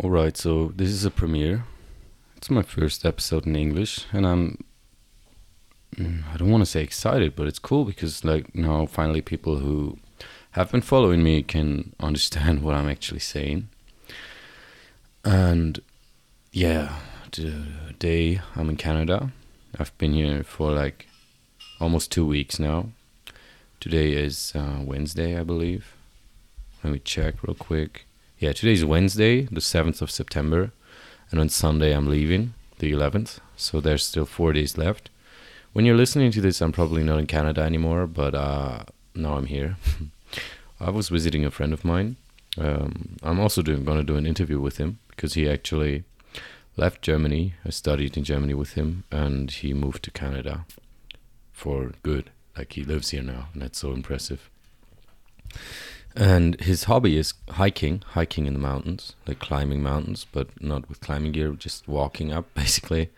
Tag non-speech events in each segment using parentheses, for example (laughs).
All right, so this is a premiere. It's my first episode in English, and I'm. mm, I don't want to say excited, but it's cool because, like, now finally people who have been following me can (laughs) understand what I'm actually saying. And yeah, today I'm in Canada. I've been here for like almost two weeks now. Today is uh, Wednesday, I believe. Let me check real quick. Yeah, today's Wednesday, the 7th of September. And on Sunday, I'm leaving, the 11th. So there's still four days left. When you're listening to this, I'm probably not in Canada anymore, but uh, now I'm here. (laughs) I was visiting a friend of mine. Um, I'm also doing, going to do an interview with him because he actually left Germany. I studied in Germany with him, and he moved to Canada for good. Like he lives here now, and that's so impressive. And his hobby is hiking, hiking in the mountains, like climbing mountains, but not with climbing gear, just walking up (laughs) basically.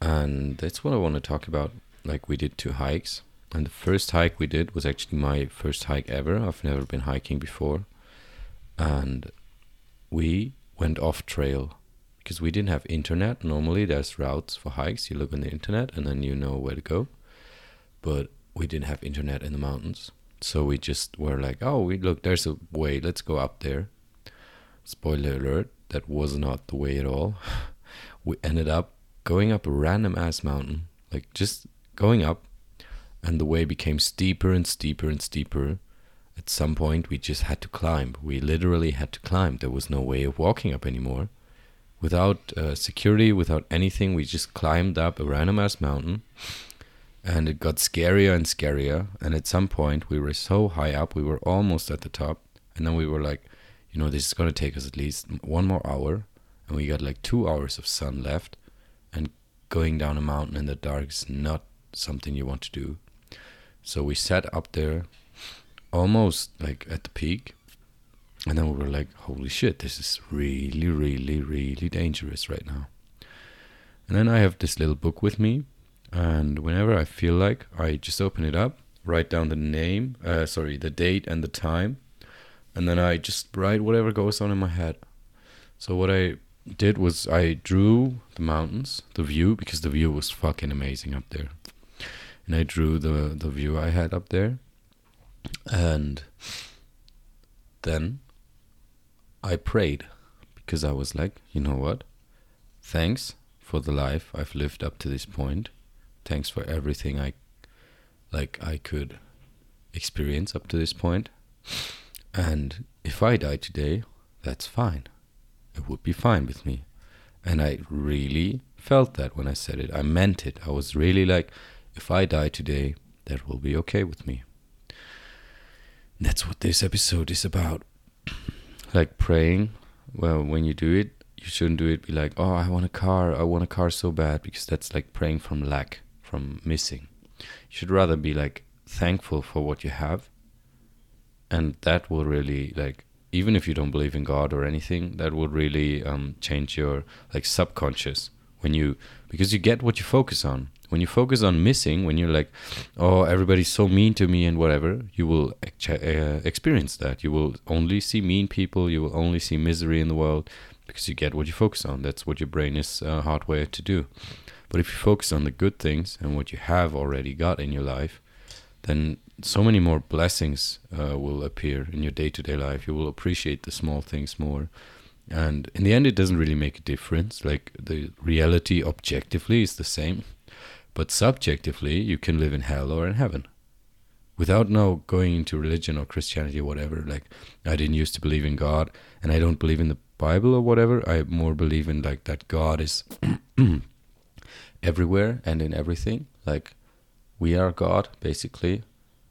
And that's what I want to talk about. Like we did two hikes, and the first hike we did was actually my first hike ever. I've never been hiking before, and we went off trail because we didn't have internet. Normally, there's routes for hikes. You look on the internet, and then you know where to go. But we didn't have internet in the mountains so we just were like, oh, we look, there's a way. Let's go up there. Spoiler alert: that was not the way at all. (laughs) we ended up going up a random ass mountain, like just going up, and the way became steeper and steeper and steeper. At some point, we just had to climb. We literally had to climb. There was no way of walking up anymore. Without uh, security, without anything, we just climbed up a random ass mountain and it got scarier and scarier. And at some point we were so high up we were almost at the top. And then we were like you know this is going to take us at least one more hour. And we got like two hours of sun left. And going down a mountain in the dark is not something you want to do. So we sat up there almost like at the peak. And then we were like holy shit this is really really really dangerous right now. And then i have this little book with me and whenever I feel like, I just open it up, write down the name, uh, sorry, the date and the time, and then I just write whatever goes on in my head. So what I did was I drew the mountains, the view, because the view was fucking amazing up there, and I drew the the view I had up there, and then I prayed because I was like, you know what, thanks for the life I've lived up to this point thanks for everything I like I could experience up to this point. And if I die today, that's fine. It would be fine with me. And I really felt that when I said it. I meant it. I was really like, if I die today, that will be okay with me. That's what this episode is about. (clears throat) like praying. Well, when you do it, you shouldn't do it be like, oh, I want a car. I want a car so bad because that's like praying from lack from missing. You should rather be like thankful for what you have. And that will really like even if you don't believe in God or anything, that will really um, change your like subconscious when you because you get what you focus on. When you focus on missing, when you're like, oh, everybody's so mean to me and whatever, you will uh, experience that. You will only see mean people. You will only see misery in the world because you get what you focus on. That's what your brain is uh, hardwired to do. But if you focus on the good things and what you have already got in your life, then so many more blessings uh, will appear in your day to day life. You will appreciate the small things more. And in the end, it doesn't really make a difference. Like the reality objectively is the same, but subjectively, you can live in hell or in heaven without now going into religion or Christianity or whatever. Like, I didn't used to believe in God and I don't believe in the Bible or whatever. I more believe in like that God is (clears throat) everywhere and in everything. Like we are God basically,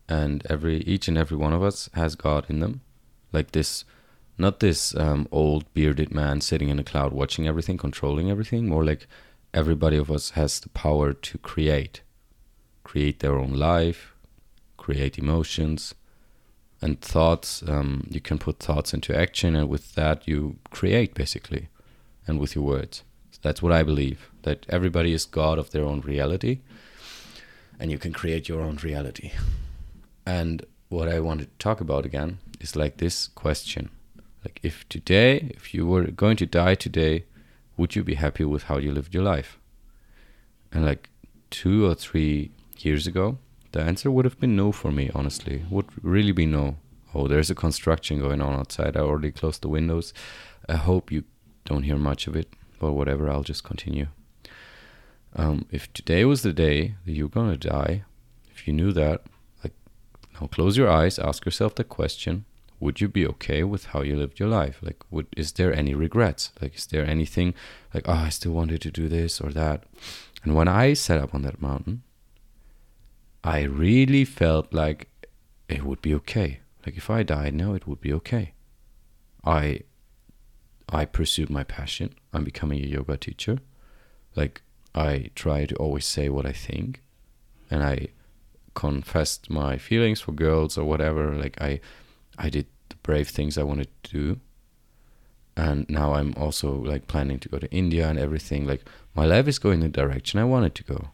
and every each and every one of us has God in them. Like this, not this um, old bearded man sitting in a cloud watching everything, controlling everything. More like everybody of us has the power to create, create their own life, create emotions and thoughts. Um, you can put thoughts into action, and with that, you create basically, and with your words. That's what I believe that everybody is God of their own reality and you can create your own reality. And what I want to talk about again is like this question Like if today, if you were going to die today, would you be happy with how you lived your life? And like two or three years ago, the answer would have been no for me, honestly. Would really be no. Oh, there's a construction going on outside. I already closed the windows. I hope you don't hear much of it, but whatever, I'll just continue. Um, if today was the day that you're gonna die, if you knew that, like, now close your eyes, ask yourself the question: Would you be okay with how you lived your life? Like, would is there any regrets? Like, is there anything like, oh, I still wanted to do this or that? And when I set up on that mountain, I really felt like it would be okay. Like if I died now, it would be okay. I I pursued my passion. I'm becoming a yoga teacher. Like I try to always say what I think, and I confessed my feelings for girls or whatever. Like I I did the brave things I wanted to do. And now I'm also like planning to go to India and everything. Like my life is going the direction I wanted to go,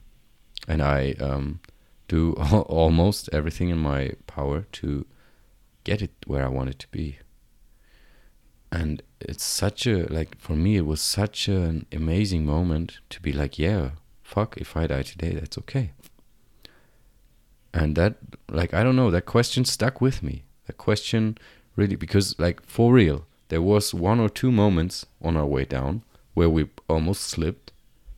and I um do (laughs) almost everything in my power to get it where I want it to be. And it's such a, like, for me, it was such an amazing moment to be like, yeah, fuck, if I die today, that's okay. And that, like, I don't know, that question stuck with me. That question really, because, like, for real, there was one or two moments on our way down where we almost slipped.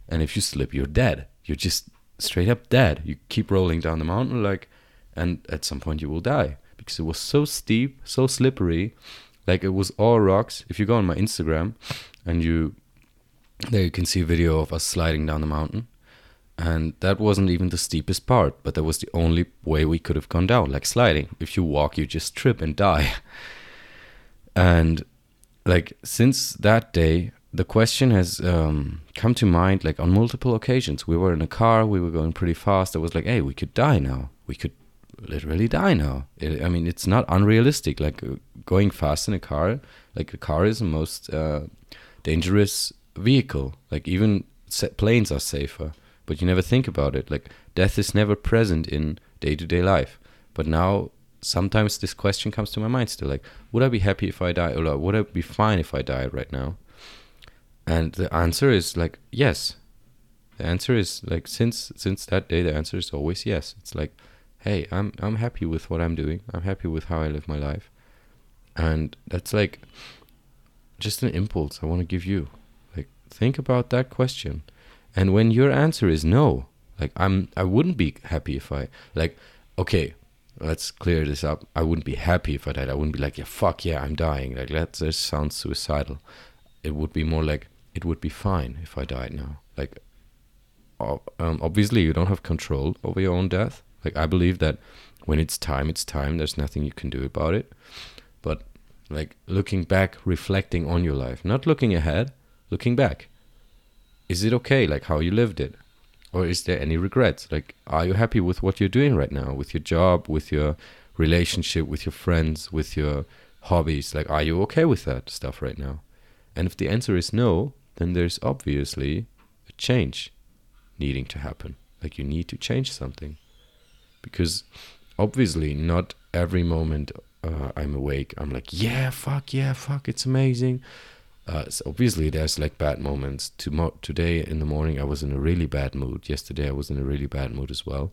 And if you slip, you're dead. You're just straight up dead. You keep rolling down the mountain like, and at some point you will die because it was so steep, so slippery, like it was all rocks. If you go on my Instagram, and you there you can see a video of us sliding down the mountain, and that wasn't even the steepest part, but that was the only way we could have gone down, like sliding. If you walk, you just trip and die. (laughs) And like since that day, the question has um, come to mind like on multiple occasions. We were in a car, we were going pretty fast. I was like, hey, we could die now. We could literally die now. It, I mean, it's not unrealistic. Like uh, going fast in a car, like a car is the most uh, dangerous vehicle. Like even planes are safer, but you never think about it. Like death is never present in day to day life. But now sometimes this question comes to my mind still like would i be happy if i die or would i be fine if i died right now and the answer is like yes the answer is like since since that day the answer is always yes it's like hey i'm i'm happy with what i'm doing. I'm happy with how i live my life. And that's like just an impulse i want to give you. Like think about that question. And when your answer is no like i'm i wouldn't be happy if i like okay let's clear this up. I wouldn't be happy if i died. I wouldn't be like yeah fuck yeah i'm dying. Like that just sounds suicidal. It would be more like it would be fine if I died now. Like, um, obviously, you don't have control over your own death. Like, I believe that when it's time, it's time. There's nothing you can do about it. But, like, looking back, reflecting on your life, not looking ahead, looking back. Is it okay, like, how you lived it? Or is there any regrets? Like, are you happy with what you're doing right now, with your job, with your relationship, with your friends, with your hobbies? Like, are you okay with that stuff right now? And if the answer is no, then there's obviously a change needing to happen. Like you need to change something. Because obviously, not every moment uh, I'm awake, I'm like, yeah, fuck, yeah, fuck, it's amazing. Uh, so obviously, there's like bad moments. Tomo- today in the morning, I was in a really bad mood. Yesterday, I was in a really bad mood as well.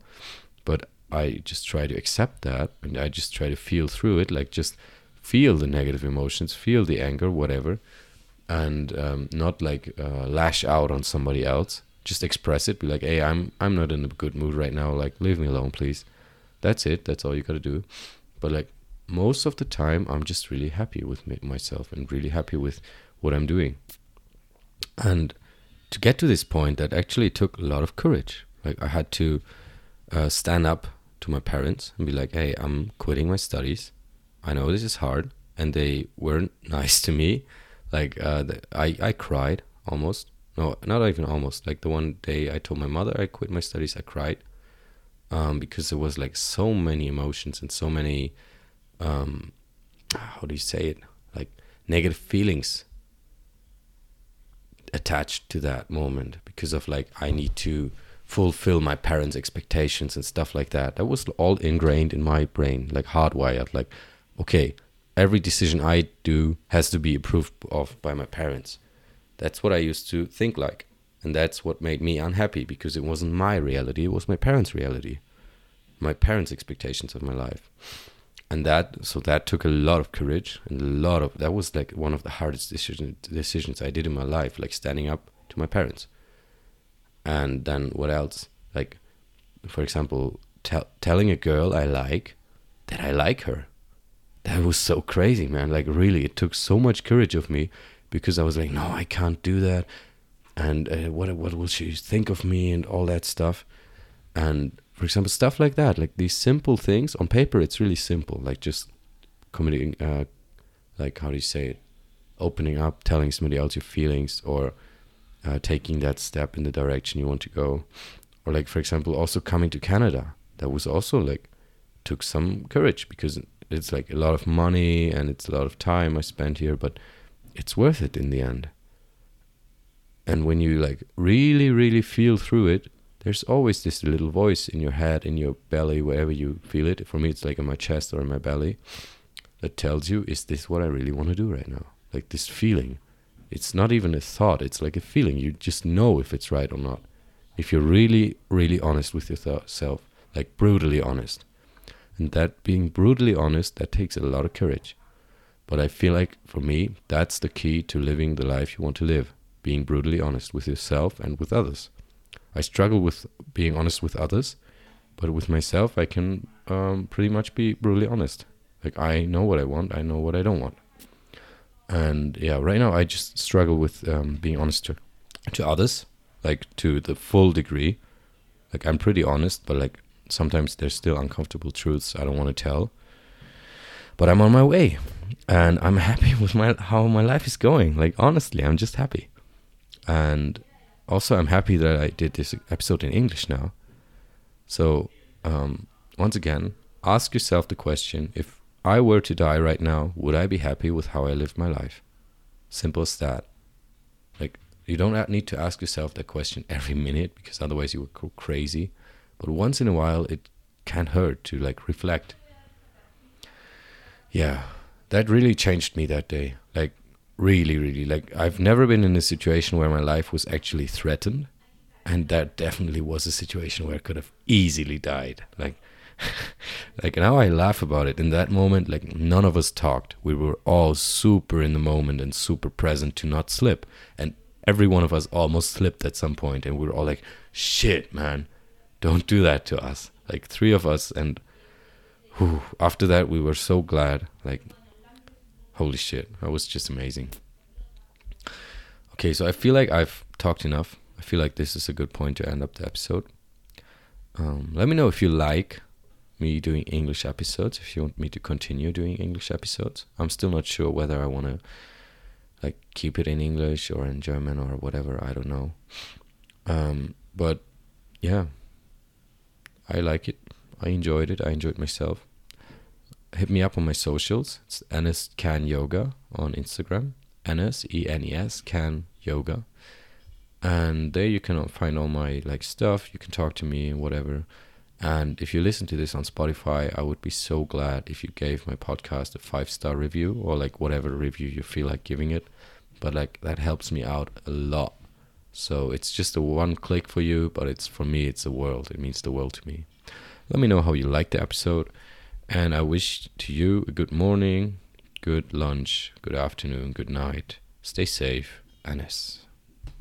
But I just try to accept that and I just try to feel through it, like just feel the negative emotions, feel the anger, whatever and um, not like uh, lash out on somebody else. Just express it. Be like, hey, I'm I'm not in a good mood right now. Like, leave me alone, please. That's it. That's all you gotta do. But like most of the time, I'm just really happy with me, myself and really happy with what I'm doing. And to get to this point, that actually took a lot of courage. Like I had to uh, stand up to my parents and be like, hey, I'm quitting my studies. I know this is hard, and they weren't (laughs) nice to me like uh, the, I I cried almost. No, not even almost. Like the one day I told my mother I quit my studies, I cried um, because there was like so many emotions and so many um, how do you say it like negative feelings attached to that moment because of like I need to fulfill my parents' expectations and stuff like that. That was all ingrained in my brain, like hardwired. Like, okay, every decision I do has to be approved of by my parents. That's what I used to think like. And that's what made me unhappy because it wasn't my reality, it was my parents' reality, my parents' expectations of my life. And that, so that took a lot of courage and a lot of, that was like one of the hardest decision, decisions I did in my life, like standing up to my parents. And then what else? Like, for example, tell, telling a girl I like that I like her. That was so crazy, man. Like, really, it took so much courage of me because I was like, no, I can't do that. And uh, what what will she think of me and all that stuff. And for example, stuff like that, like these simple things on paper, it's really simple. Like just communicating, uh, like how do you say it? Opening up, telling somebody else your feelings, or uh, taking that step in the direction you want to go. Or like for example, also coming to Canada. That was also like took some courage because it's like a lot of money and it's a lot of time I spent here, but it's worth it in the end. And when you like really, really feel through it, there's always this little voice in your head, in your belly, wherever you feel it. For me, it's like in my chest or in my belly that tells you, is this what I really want to do right now? Like this feeling. It's not even a thought, it's like a feeling. You just know if it's right or not. If you're really, really honest with yourself, like brutally honest. And that being brutally honest, that takes a lot of courage. But I feel like for me, that's the key to living the life you want to live being brutally honest with yourself and with others. I struggle with being honest with others, but with myself, I can um, pretty much be brutally honest. Like, I know what I want, I know what I don't want. And yeah, right now, I just struggle with um, being honest to, to others, like to the full degree. Like, I'm pretty honest, but like sometimes there's still uncomfortable truths I don't want to tell. But I'm on my way, and I'm happy (laughs) with my how my life is going. Like honestly, I'm just happy, and also I'm happy that I did this episode in English now. So um, once again, ask yourself the question: If I were to die right now, would I be happy with how I lived my life? Simple as that. Like you don't need to ask yourself that question every minute because otherwise you would go crazy but once in a while it can't hurt to like reflect yeah. That really changed me that day. Like really really. Like i've never been in a situation where my life was actually threatened and that definitely was a situation where i could have easily died. Like (laughs) like now i laugh about it? In that moment like none of us talked. We were all super in the moment and super present to not slip. And every one of us almost slipped at some point and we were all like shit man. Don't do that to us. Like three of us, and whew, after that, we were so glad. Like, holy shit, that was just amazing. Okay, so I feel like I've talked enough. I feel like this is a good point to end up the episode. Um, let me know if you like me doing English episodes. If you want me to continue doing English episodes, I'm still not sure whether I want to like keep it in English or in German or whatever. I don't know. Um, but yeah, I like it. I enjoyed it. I enjoyed myself. Hit me up on my socials. It's Enes Can Yoga on Instagram. Enes E N E S Can Yoga, and there you can find all my like stuff. You can talk to me whatever. And if you listen to this on Spotify, I would be so glad if you gave my podcast a five star review or like whatever review you feel like giving it. But like that helps me out a lot so it's just a one click for you, but it's for me, it's a world. It means the world to me. Let me know how you liked the episode. And I wish to you a good morning, good lunch, good afternoon, good night. Stay safe, Enes.